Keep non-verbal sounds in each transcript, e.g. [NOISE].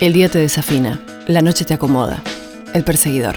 El día te desafina, la noche te acomoda. El perseguidor.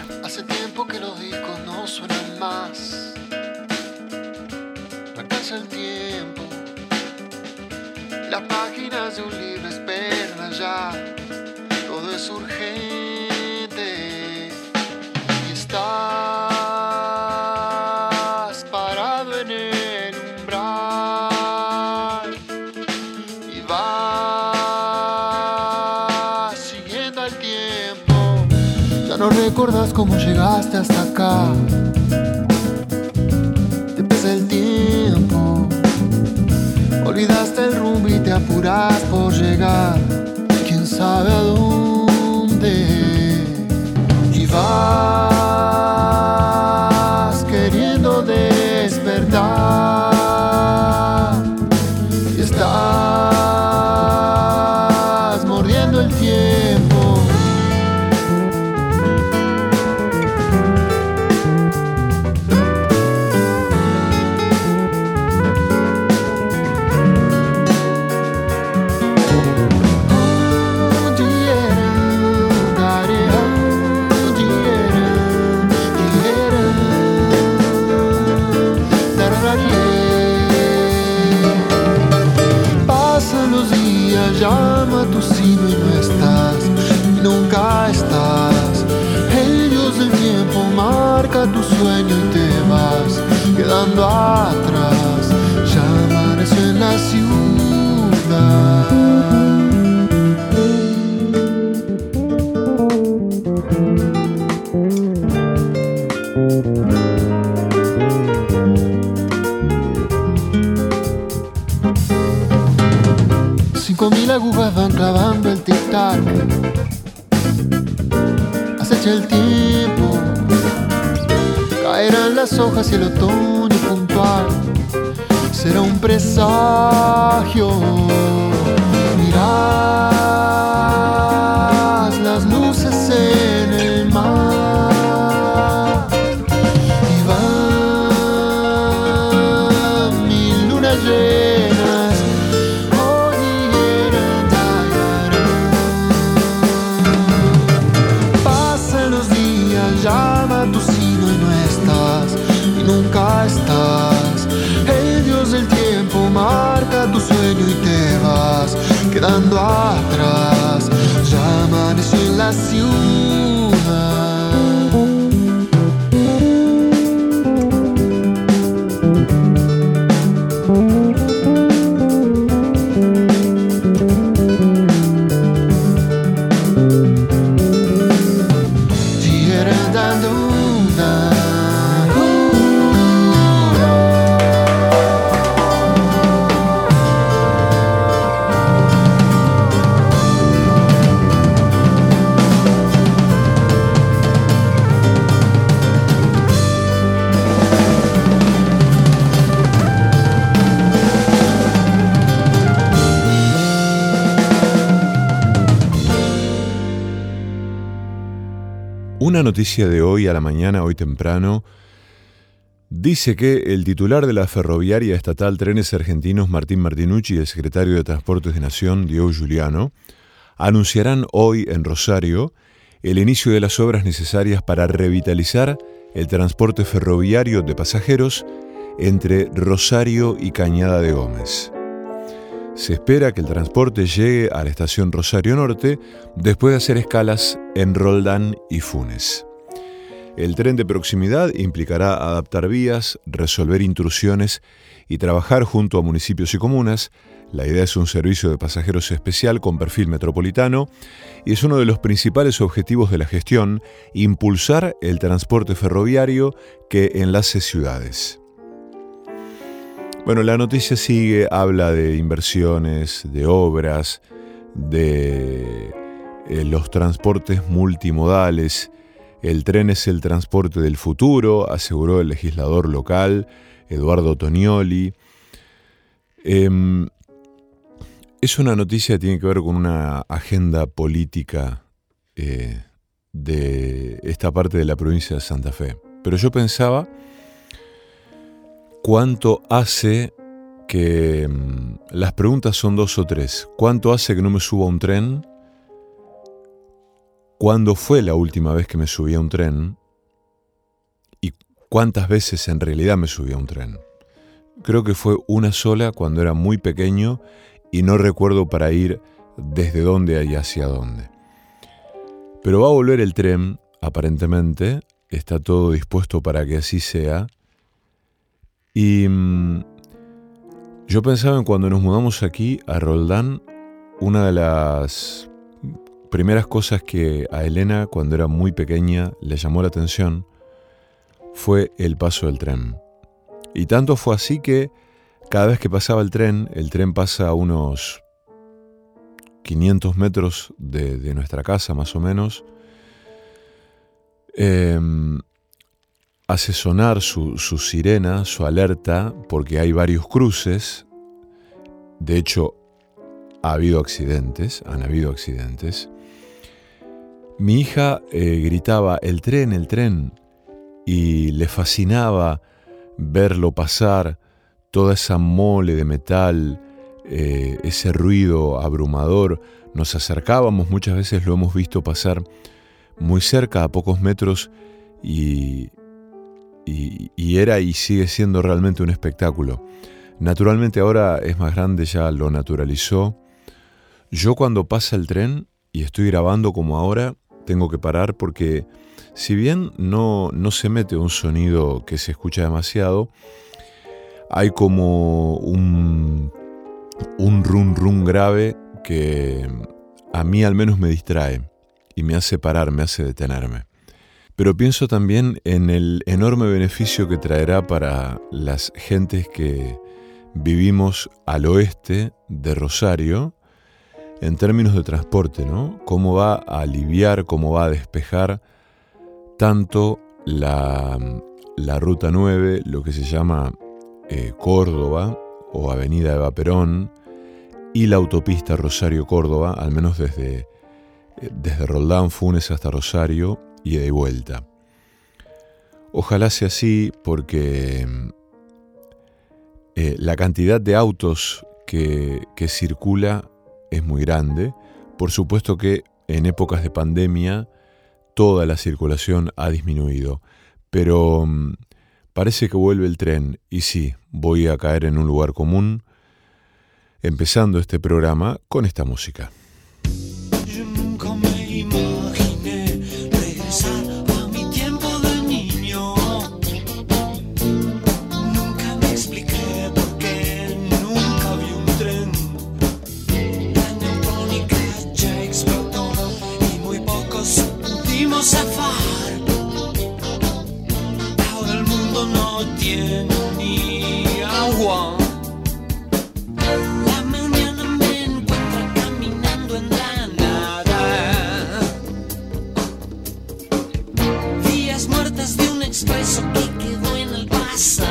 Te pesa el tiempo. Olvidaste el rumbo y te apuras por llegar. Quién sabe a dónde. Y vas quedando atrás. Ya amaneció en la ciudad. Cinco mil agujas van clavando el tic-tac. Acecha el tiempo. Las hojas y el otoño puntual. Será un presagio. Mirás las luces Noticia de hoy a la mañana, hoy temprano, dice que el titular de la ferroviaria estatal Trenes Argentinos, Martín Martinucci, y el secretario de Transportes de Nación, Diego Giuliano, anunciarán hoy en Rosario el inicio de las obras necesarias para revitalizar el transporte ferroviario de pasajeros entre Rosario y Cañada de Gómez. Se espera que el transporte llegue a la estación Rosario Norte después de hacer escalas en Roldán y Funes. El tren de proximidad implicará adaptar vías, resolver intrusiones y trabajar junto a municipios y comunas. La idea es un servicio de pasajeros especial con perfil metropolitano y es uno de los principales objetivos de la gestión, impulsar el transporte ferroviario que enlace ciudades. Bueno, la noticia sigue, habla de inversiones, de obras, de eh, los transportes multimodales. El tren es el transporte del futuro, aseguró el legislador local, Eduardo Tonioli. Em, es una noticia que tiene que ver con una agenda política eh, de esta parte de la provincia de Santa Fe. Pero yo pensaba cuánto hace que mm, las preguntas son dos o tres. ¿Cuánto hace que no me suba a un tren? cuándo fue la última vez que me subí a un tren y cuántas veces en realidad me subí a un tren. Creo que fue una sola cuando era muy pequeño y no recuerdo para ir desde dónde y hacia dónde. Pero va a volver el tren, aparentemente, está todo dispuesto para que así sea. Y mm, yo pensaba en cuando nos mudamos aquí a Roldán, una de las primeras cosas que a Elena cuando era muy pequeña le llamó la atención fue el paso del tren. Y tanto fue así que cada vez que pasaba el tren, el tren pasa a unos 500 metros de, nuestra casa más o menos, em, hace sonar su, su sirena, su alerta, porque hay varios cruces. De hecho, ha habido accidentes, han habido accidentes. Mi hija eh, gritaba, el tren, el tren, y le fascinaba verlo pasar, toda esa mole de metal, eh, ese ruido abrumador. Nos acercábamos, muchas veces lo hemos visto pasar muy cerca, a pocos metros, y, y era y sigue siendo realmente un espectáculo. Naturalmente ahora es más grande, ya lo naturalizó. Yo cuando pasa el tren y estoy grabando como ahora, tengo que parar porque si bien no, no se mete un sonido que se escucha demasiado, hay como un, un run run grave que a mí al menos me distrae y me hace parar, me hace detenerme. Pero pienso también en el enorme beneficio que traerá para las gentes que vivimos al oeste de Rosario, en términos de transporte, ¿no? Cómo va a aliviar, cómo va a despejar tanto la, Ruta 9, lo que se llama eh, Córdoba o Avenida Eva Perón, y la autopista Rosario-Córdoba, al menos desde, eh, desde Roldán, Funes hasta Rosario y de vuelta. Ojalá sea así porque eh, la cantidad de autos que, que circula es muy grande. Por supuesto que en épocas de pandemia toda la circulación ha disminuido, pero mm, parece que vuelve el tren y sí, voy a caer en un lugar común, empezando este programa con esta música. Llévame a ver.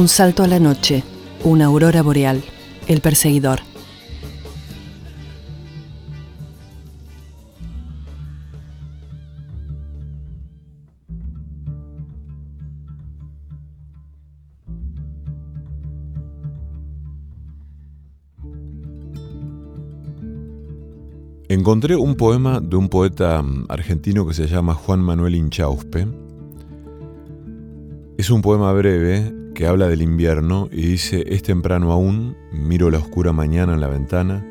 Un salto a la noche, una aurora boreal, el perseguidor. Encontré un poema de un poeta mm, argentino que se llama Juan Manuel Inchauspe. Es un poema breve que habla del invierno y dice, es temprano aún, miro la oscura mañana en la ventana,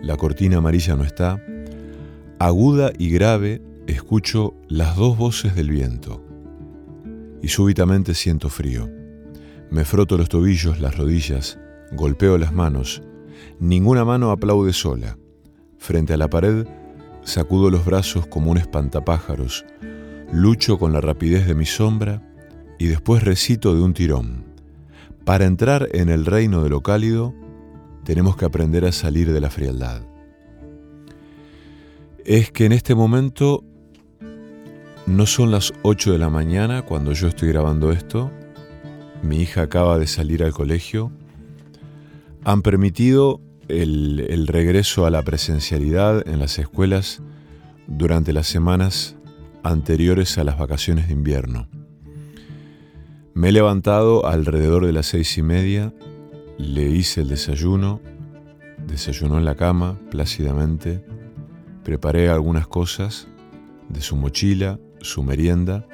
la cortina amarilla no está, aguda y grave escucho las dos voces del viento y súbitamente siento frío. Me froto los tobillos, las rodillas, golpeo las manos, ninguna mano aplaude sola Frente a la pared, sacudo los brazos como un espantapájaros, lucho con la rapidez de mi sombra y después recito de un tirón. Para entrar en el reino de lo cálido, tenemos que aprender a salir de la frialdad. Es que en este momento no son las 8 de la mañana cuando yo estoy grabando esto. Mi hija acaba de salir al colegio. Han permitido el, regreso a la presencialidad en las escuelas durante las semanas anteriores a las vacaciones de invierno. Me he levantado alrededor de las seis y media, le hice el desayuno, desayunó en la cama plácidamente, preparé algunas cosas de su mochila, su merienda,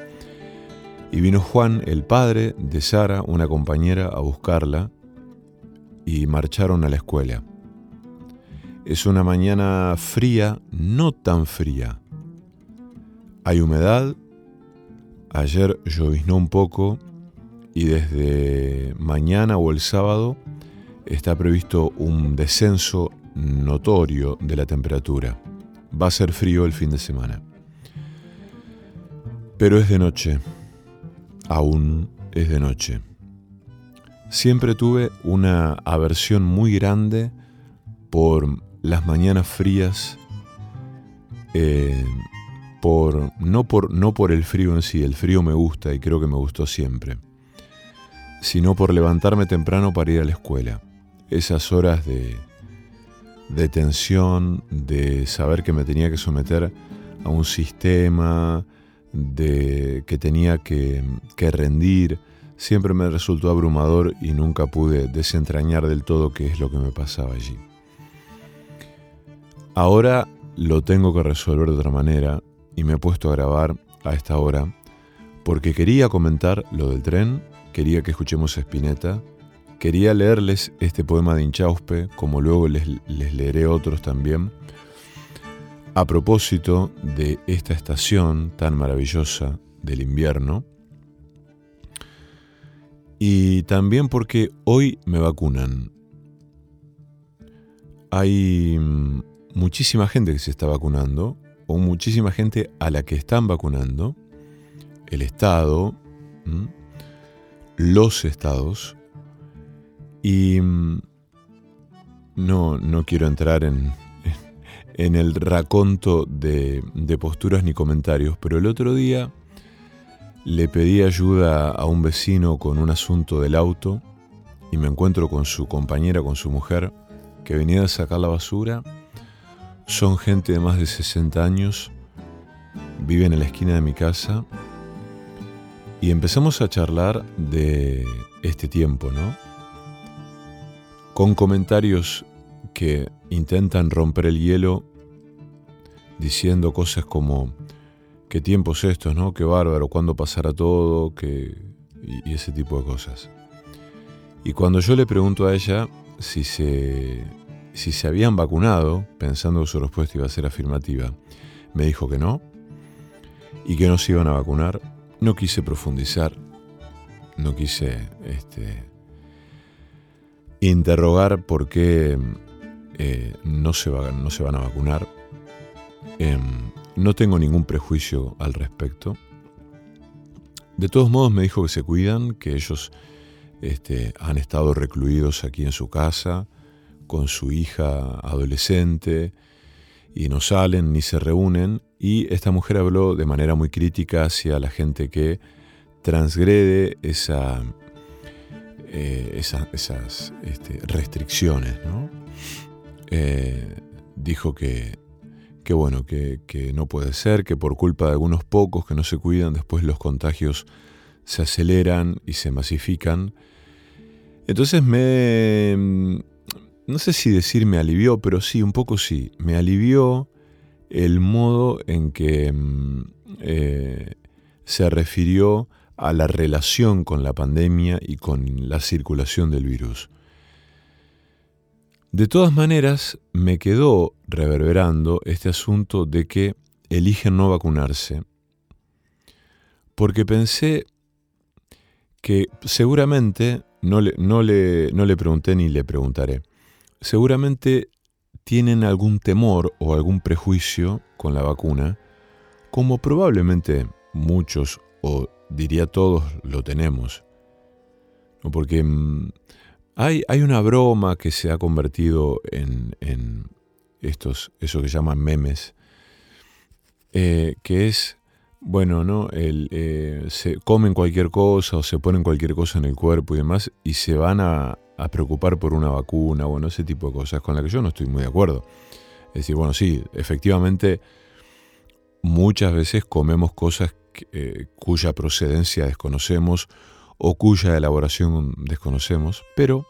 y vino Juan, el padre de Sara, una compañera, a buscarla, y marcharon a la escuela. Es una mañana fría, no tan fría. Hay humedad. Ayer lloviznó un poco y desde mañana o el sábado está previsto un descenso notorio de la temperatura. Va a ser frío el fin de semana. Pero es de noche. Aún es de noche. Siempre tuve una aversión muy grande por las mañanas frías, eh, por, no, por, no por el frío en sí, el frío me gusta y creo que me gustó siempre, sino por levantarme temprano para ir a la escuela. Esas horas de, tensión, de saber que me tenía que someter a un sistema, de que tenía que, que rendir, siempre me resultó abrumador y nunca pude desentrañar del todo qué es lo que me pasaba allí. Ahora lo tengo que resolver de otra manera y me he puesto a grabar a esta hora porque quería comentar lo del tren, quería que escuchemos a Spinetta, quería leerles este poema de Inchauspe, como luego les, les leeré otros también, a propósito de esta estación tan maravillosa del invierno, y también porque hoy me vacunan. Hay mm, muchísima gente que se está vacunando, o muchísima gente a la que están vacunando, el Estado, los estados, y mm, no, no quiero entrar en, [LAUGHS] en el raconto de, de posturas ni comentarios, pero el otro día le pedí ayuda a un vecino con un asunto del auto y me encuentro con su compañera, con su mujer, que venía a sacar la basura. Son gente de más de 60 años, viven en la esquina de mi casa y empezamos a charlar de este tiempo, ¿no? Con comentarios que intentan romper el hielo diciendo cosas como qué tiempos estos, ¿no? Qué bárbaro, cuándo pasará todo, qué... y ese tipo de cosas. Y cuando yo le pregunto a ella si se si se habían vacunado, pensando que su respuesta iba a ser afirmativa. Me dijo que no y que no se iban a vacunar. No quise profundizar, no quise este, interrogar por qué eh, no, se no se van a vacunar. Em, no tengo ningún prejuicio al respecto. De todos modos me dijo que se cuidan, que ellos este, han estado recluidos aquí en su casa, con su hija adolescente y no salen ni se reúnen y esta mujer habló de manera muy crítica hacia la gente que transgrede eh, esas, este, restricciones. Eh, dijo que, bueno, que, que, no puede ser, que por culpa de algunos pocos que no se cuidan, después los contagios se aceleran y se masifican. Entonces me... No sé si decir me alivió, pero sí, un poco sí. Me alivió el modo en que mm, eh, se refirió a la relación con la pandemia y con la circulación del virus. De todas maneras, me quedó reverberando este asunto de que eligen no vacunarse, porque pensé que seguramente, no le, no le, no le pregunté ni le preguntaré, seguramente tienen algún temor o algún prejuicio con la vacuna, como probablemente muchos o diría todos lo tenemos. Porque mm, hay, hay, una broma que se ha convertido en, estos, eso que llaman memes, eh, que es, bueno, ¿no? El, eh, se comen cualquier cosa o se ponen cualquier cosa en el cuerpo y demás y se van a, a preocupar por una vacuna, bueno, ese tipo de cosas con las que yo no estoy muy de acuerdo. Es decir, bueno, sí, efectivamente muchas veces comemos cosas eh, cuya procedencia desconocemos o cuya elaboración desconocemos, pero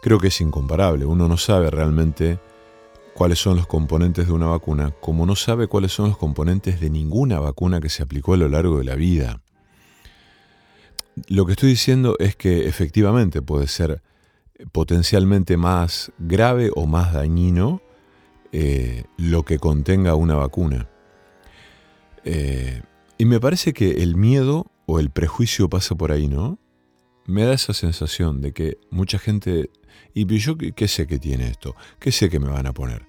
creo que es incomparable. Uno no sabe realmente cuáles son los componentes de una vacuna, como no sabe cuáles son los componentes de ninguna vacuna que se aplicó a lo largo de la vida. Lo que estoy diciendo es que efectivamente puede ser potencialmente más grave o más dañino eh, lo que contenga una vacuna. Eh, y me parece que el miedo o el prejuicio pasa por ahí, ¿no? Me da esa sensación de que mucha gente... ¿Y yo qué sé que tiene esto? ¿Qué sé que me van a poner?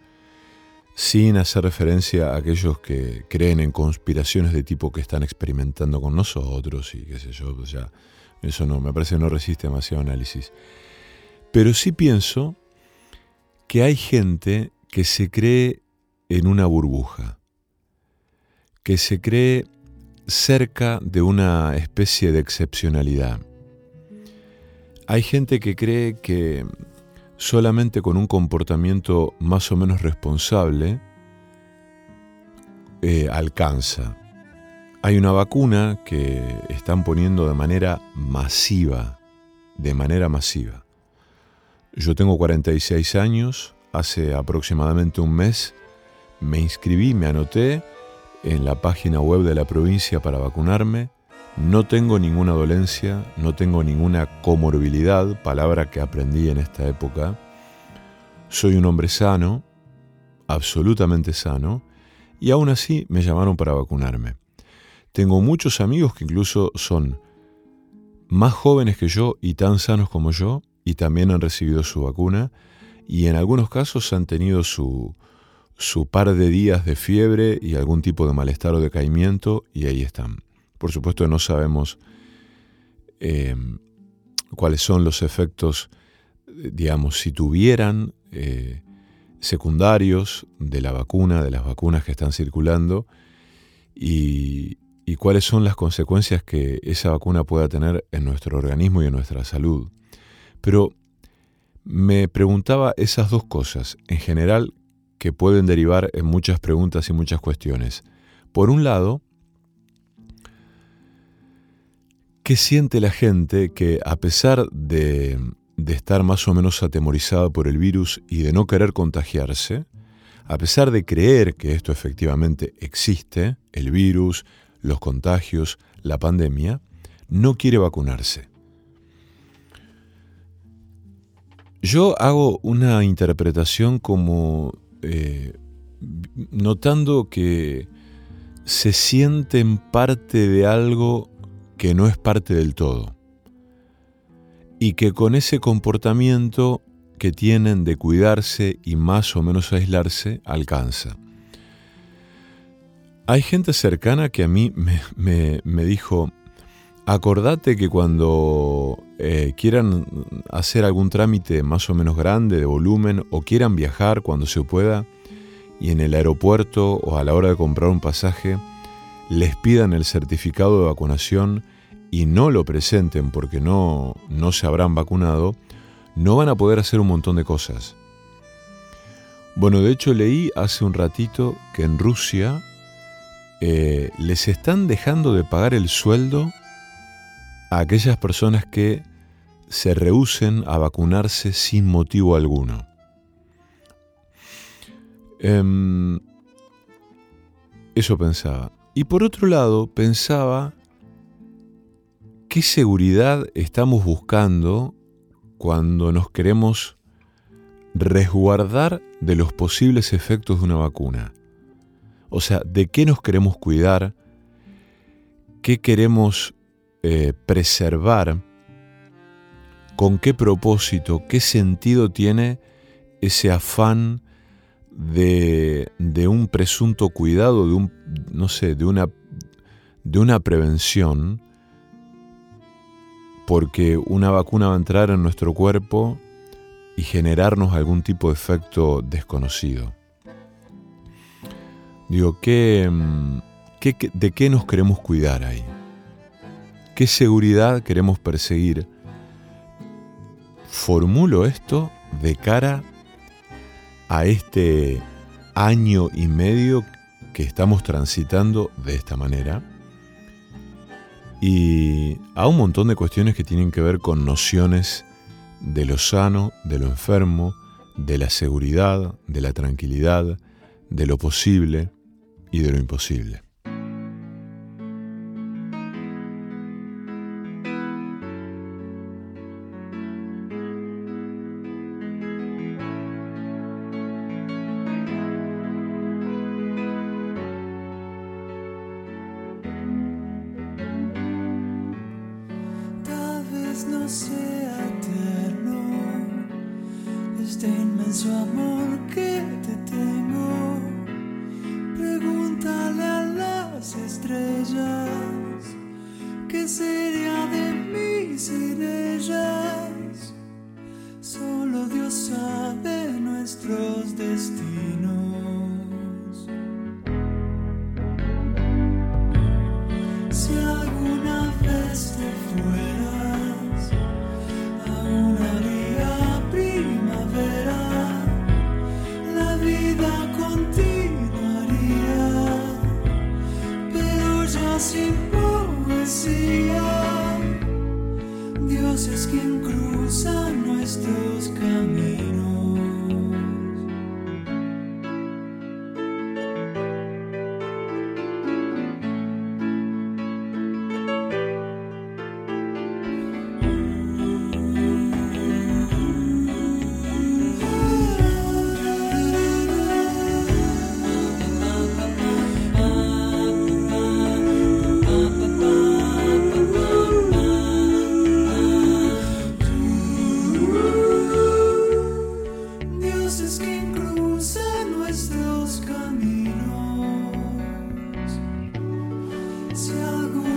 Sin hacer referencia a aquellos que creen en conspiraciones de tipo que están experimentando con nosotros y qué sé yo, pues ya eso no, me parece que no resiste demasiado análisis. Pero sí pienso que hay gente que se cree en una burbuja, que se cree cerca de una especie de excepcionalidad. Hay gente que cree que solamente con un comportamiento más o menos responsable eh, alcanza. Hay una vacuna que están poniendo de manera masiva, de manera masiva. Yo tengo 46 años, hace aproximadamente un mes me inscribí, me anoté en la página web de la provincia para vacunarme no tengo ninguna dolencia, no tengo ninguna comorbilidad, palabra que aprendí en esta época. Soy un hombre sano, absolutamente sano, y aún así me llamaron para vacunarme. Tengo muchos amigos que incluso son más jóvenes que yo y tan sanos como yo, y también han recibido su vacuna, y en algunos casos han tenido su, su par de días de fiebre y algún tipo de malestar o decaimiento, y ahí están. Por supuesto no sabemos eh, cuáles son los efectos, digamos, si tuvieran eh, secundarios de la vacuna, de las vacunas que están circulando, y, y cuáles son las consecuencias que esa vacuna pueda tener en nuestro organismo y en nuestra salud. Pero me preguntaba esas dos cosas, en general, que pueden derivar en muchas preguntas y muchas cuestiones. Por un lado, ¿Qué siente la gente que a pesar de, estar más o menos atemorizada por el virus y de no querer contagiarse, a pesar de creer que esto efectivamente existe, el virus, los contagios, la pandemia, no quiere vacunarse? Yo hago una interpretación como eh, notando que se sienten parte de algo que no es parte del todo y que con ese comportamiento que tienen de cuidarse y más o menos aislarse alcanza. Hay gente cercana que a mí me, dijo, acordate que cuando eh, quieran hacer algún trámite más o menos grande de volumen o quieran viajar cuando se pueda y en el aeropuerto o a la hora de comprar un pasaje, les pidan el certificado de vacunación y no lo presenten porque no, no se habrán vacunado, no van a poder hacer un montón de cosas. Bueno, de hecho leí hace un ratito que en Rusia eh, les están dejando de pagar el sueldo a aquellas personas que se rehúsen a vacunarse sin motivo alguno. Em, eso pensaba. Y por otro lado, pensaba qué seguridad estamos buscando cuando nos queremos resguardar de los posibles efectos de una vacuna. O sea, ¿de qué nos queremos cuidar? ¿Qué queremos eh, preservar? ¿Con qué propósito? ¿Qué sentido tiene ese afán de, de un presunto cuidado, de un, no sé, de una, de una prevención? Porque una vacuna va a entrar en nuestro cuerpo y generarnos algún tipo de efecto desconocido. Digo, mm, ¿qué, ¿de qué nos queremos cuidar ahí? ¿Qué seguridad queremos perseguir? Formulo esto de cara a este año y medio que estamos transitando de esta manera y a un montón de cuestiones que tienen que ver con nociones de lo sano, de lo enfermo, de la seguridad, de la tranquilidad, de lo posible, y de lo imposible. sea eterno este inmenso amor. 加工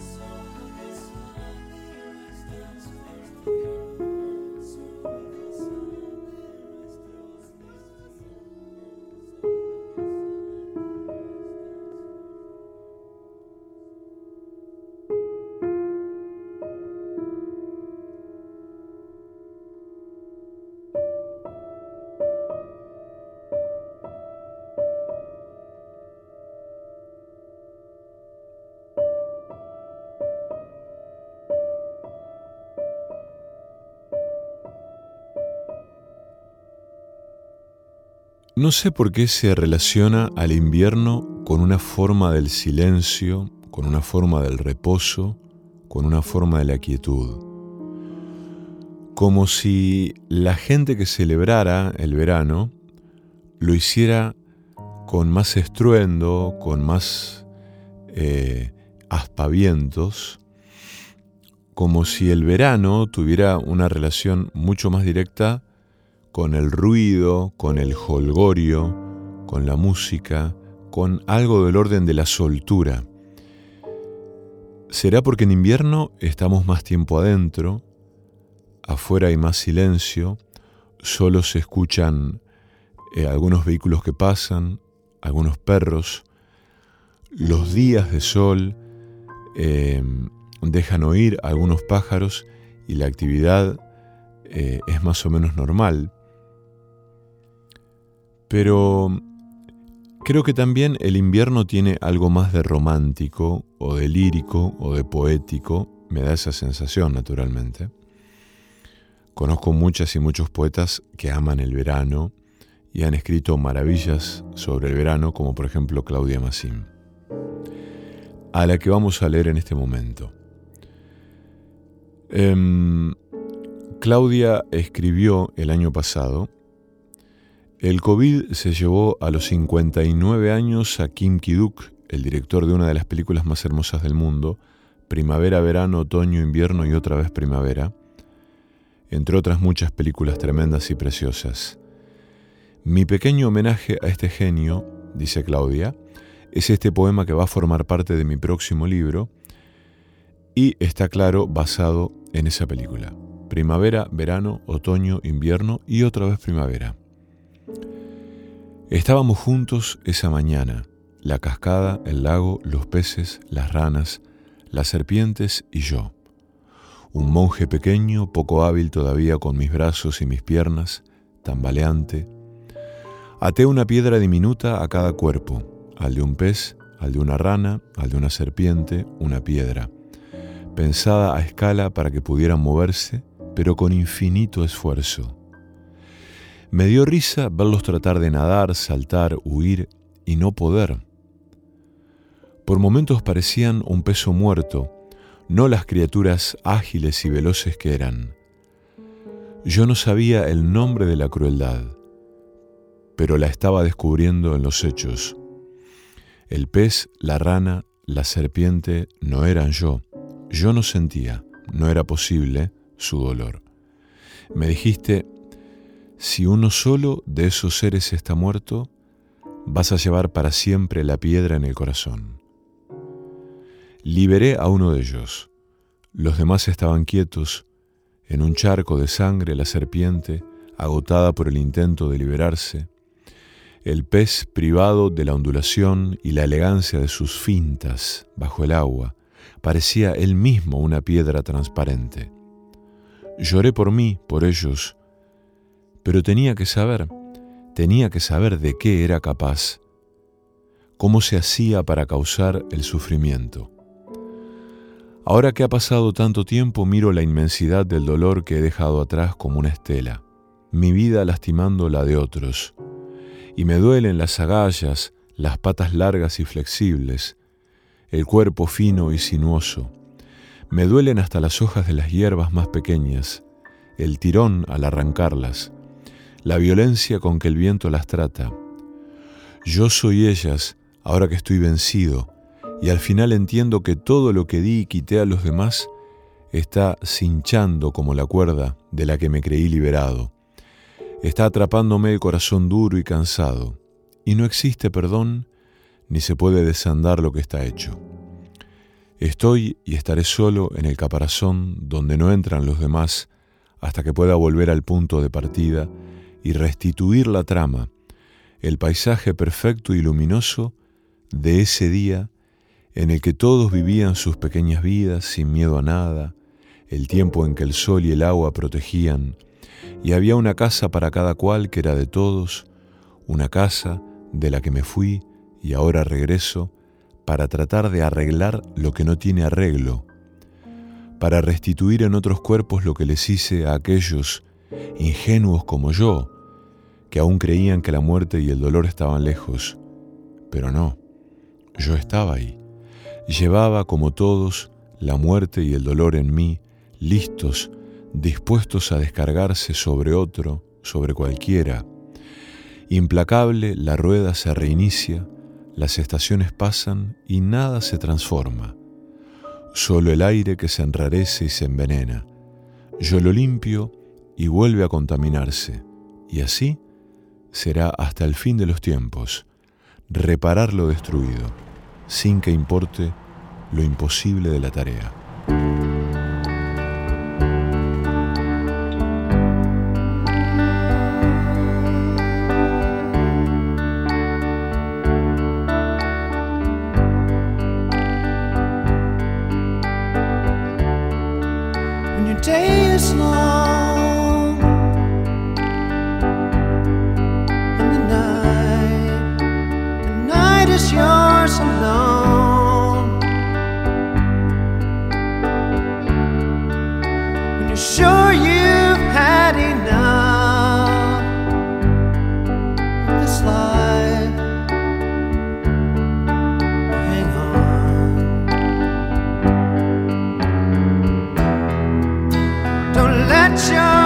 No sé por qué se relaciona al invierno con una forma del silencio, con una forma del reposo, con una forma de la quietud. Como si la gente que celebrara el verano lo hiciera con más estruendo, con más eh, aspavientos, como si el verano tuviera una relación mucho más directa con el ruido, con el holgorio, con la música, con algo del orden de la soltura. ¿Será porque en invierno estamos más tiempo adentro, afuera hay más silencio, solo se escuchan eh, algunos vehículos que pasan, algunos perros, los días de sol eh, dejan oír algunos pájaros y la actividad eh, es más o menos normal. Pero creo que también el invierno tiene algo más de romántico o de lírico o de poético, me da esa sensación naturalmente. Conozco muchas y muchos poetas que aman el verano y han escrito maravillas sobre el verano, como por ejemplo Claudia Massim, a la que vamos a leer en este momento. Em, Claudia escribió el año pasado el COVID se llevó a los 59 años a Kim Ki-duk, el director de una de las películas más hermosas del mundo, Primavera, Verano, Otoño, Invierno y otra vez Primavera, entre otras muchas películas tremendas y preciosas. Mi pequeño homenaje a este genio, dice Claudia, es este poema que va a formar parte de mi próximo libro y está claro basado en esa película. Primavera, verano, otoño, invierno y otra vez primavera. Estábamos juntos esa mañana, la cascada, el lago, los peces, las ranas, las serpientes y yo. Un monje pequeño, poco hábil todavía con mis brazos y mis piernas, tambaleante. Até una piedra diminuta a cada cuerpo, al de un pez, al de una rana, al de una serpiente, una piedra, pensada a escala para que pudieran moverse, pero con infinito esfuerzo me dio risa verlos tratar de nadar, saltar, huir y no poder. Por momentos parecían un peso muerto, no las criaturas ágiles y veloces que eran. Yo no sabía el nombre de la crueldad, pero la estaba descubriendo en los hechos. El pez, la rana, la serpiente no eran yo. Yo no sentía, no era posible, su dolor. Me dijiste, si uno solo de esos seres está muerto, vas a llevar para siempre la piedra en el corazón. Liberé a uno de ellos. Los demás estaban quietos. En un charco de sangre la serpiente, agotada por el intento de liberarse. El pez privado de la ondulación y la elegancia de sus fintas bajo el agua, parecía él mismo una piedra transparente. Lloré por mí, por ellos, pero tenía que saber, tenía que saber de qué era capaz, cómo se hacía para causar el sufrimiento. Ahora que ha pasado tanto tiempo miro la inmensidad del dolor que he dejado atrás como una estela, mi vida lastimando la de otros, y me duelen las agallas, las patas largas y flexibles, el cuerpo fino y sinuoso, me duelen hasta las hojas de las hierbas más pequeñas, el tirón al arrancarlas, la violencia con que el viento las trata. Yo soy ellas ahora que estoy vencido y al final entiendo que todo lo que di y quité a los demás está cinchando como la cuerda de la que me creí liberado. Está atrapándome el corazón duro y cansado, y no existe perdón ni se puede desandar lo que está hecho. Estoy y estaré solo en el caparazón donde no entran los demás hasta que pueda volver al punto de partida y restituir la trama, el paisaje perfecto y luminoso de ese día en el que todos vivían sus pequeñas vidas sin miedo a nada, el tiempo en que el sol y el agua protegían, y había una casa para cada cual que era de todos, una casa de la que me fui y ahora regreso para tratar de arreglar lo que no tiene arreglo, para restituir en otros cuerpos lo que les hice a aquellos ingenuos como yo, que aún creían que la muerte y el dolor estaban lejos, pero no, yo estaba ahí. Llevaba, como todos, la muerte y el dolor en mí, listos, dispuestos a descargarse sobre otro, sobre cualquiera. Implacable, la rueda se reinicia, las estaciones pasan y nada se transforma. Solo el aire que se enrarece y se envenena. Yo lo limpio y vuelve a contaminarse, y así será hasta el fin de los tiempos, reparar lo destruido, sin que importe lo imposible de la tarea. at your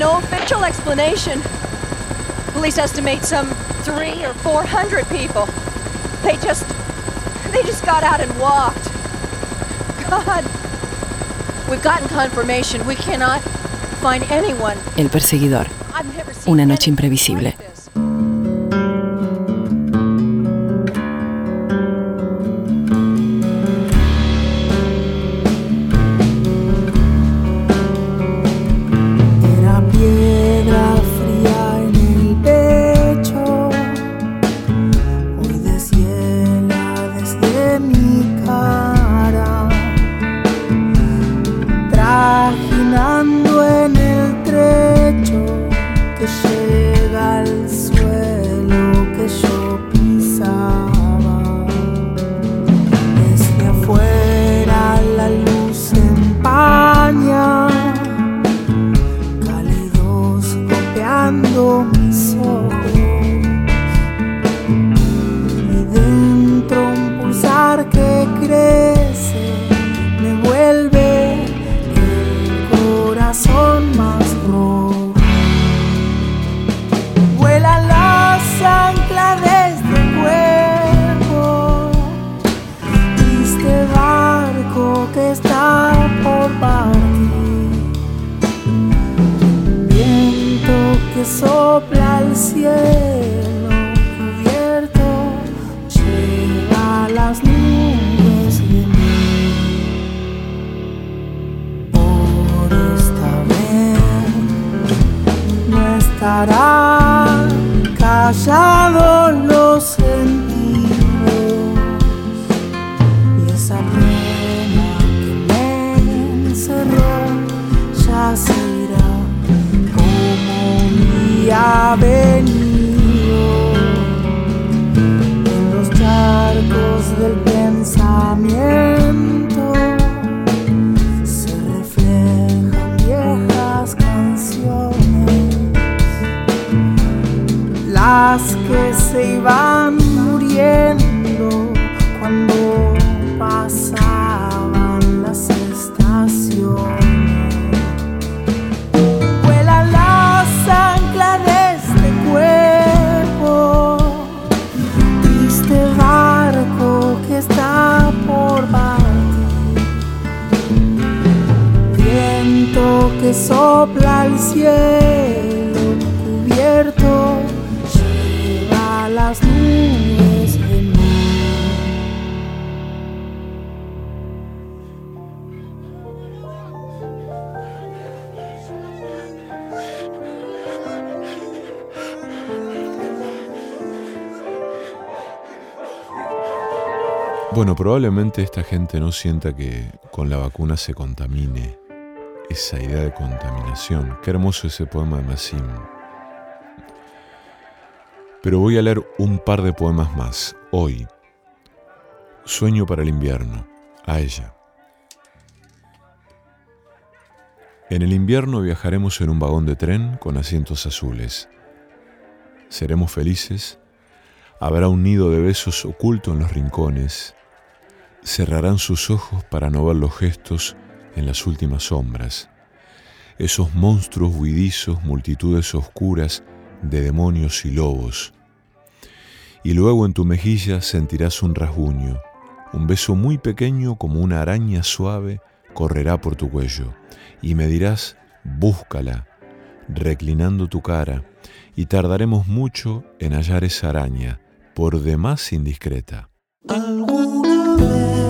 no official explanation. Police estimate some three or four hundred people. They just. they just got out and walked. God. We've gotten confirmation. We cannot find anyone. El perseguidor. I've never seen Una noche imprevisible. Las que se iban muriendo probablemente esta gente no sienta que con la vacuna se contamine. Esa idea de contaminación. Qué hermoso ese poema de Massim. Pero voy a leer un par de poemas más. Hoy. Sueño para el invierno. A ella. En el invierno viajaremos en un vagón de tren con asientos azules. Seremos felices. Habrá un nido de besos oculto en los rincones. Cerrarán sus ojos para no ver los gestos en las últimas sombras. Esos monstruos huidizos, multitudes oscuras de demonios y lobos. Y luego en tu mejilla sentirás un rasguño. Un beso muy pequeño como una araña suave correrá por tu cuello. Y me dirás, búscala, reclinando tu cara, y tardaremos mucho en hallar esa araña, por demás indiscreta. love.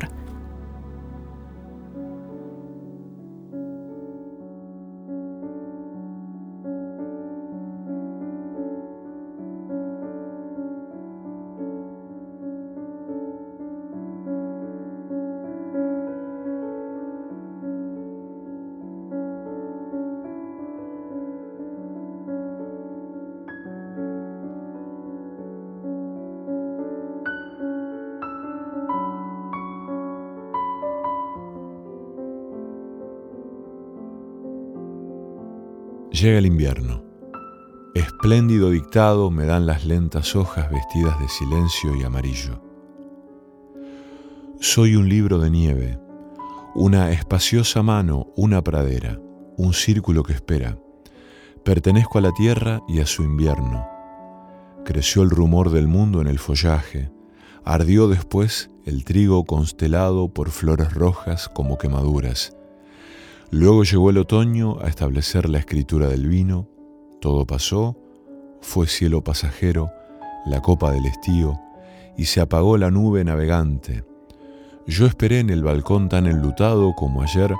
Llega el invierno. Espléndido dictado me dan las lentas hojas vestidas de silencio y amarillo. Soy un libro de nieve, una espaciosa mano, una pradera, un círculo que espera. Pertenezco a la tierra y a su invierno. Creció el rumor del mundo en el follaje, ardió después el trigo constelado por flores rojas como quemaduras Luego llegó el otoño a establecer la escritura del vino, todo pasó, fue cielo pasajero, la copa del estío, y se apagó la nube navegante. Yo esperé en el balcón tan enlutado como ayer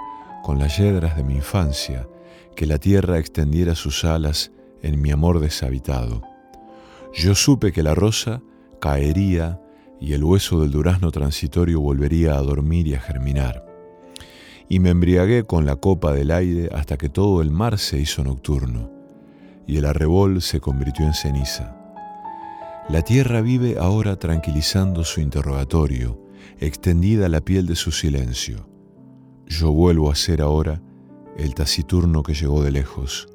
con las yedras de mi infancia, que la tierra extendiera sus alas en mi amor deshabitado. Yo supe que la rosa caería y el hueso del durazno transitorio volvería a dormir y a germinar y me embriagué con la copa del aire hasta que todo el mar se hizo nocturno y el arrebol se convirtió en ceniza. La tierra vive ahora tranquilizando su interrogatorio, extendida la piel de su silencio. Yo vuelvo a ser ahora el taciturno que llegó de lejos,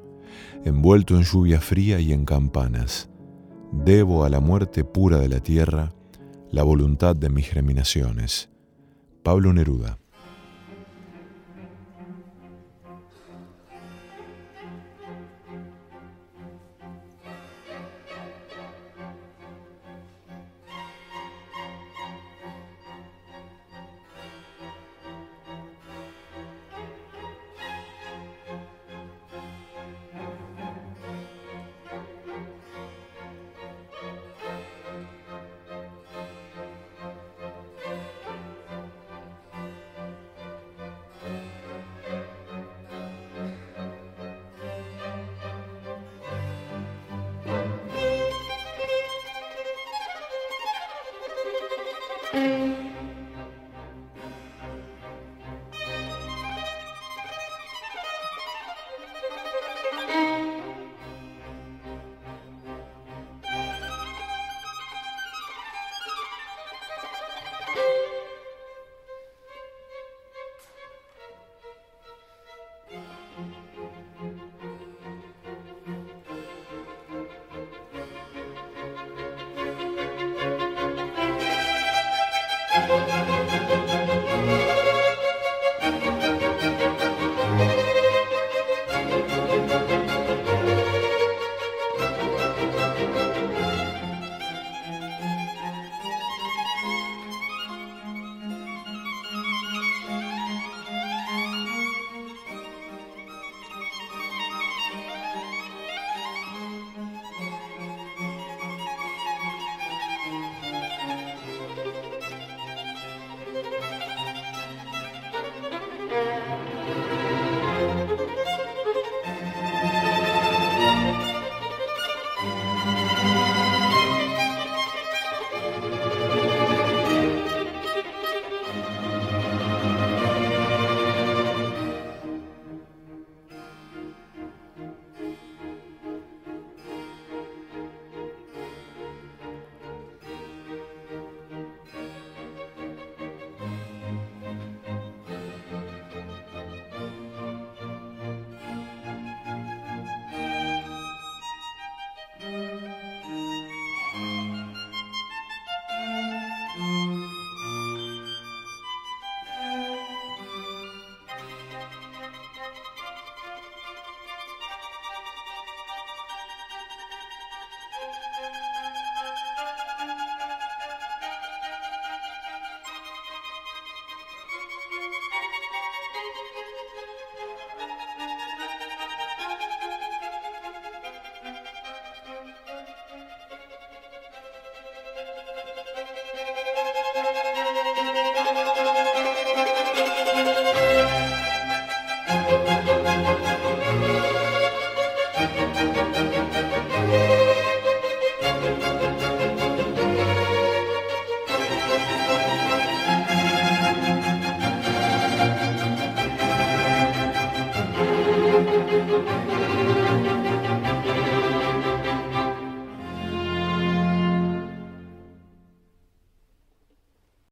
envuelto en lluvia fría y en campanas. Debo a la muerte pura de la tierra la voluntad de mis germinaciones. Pablo Neruda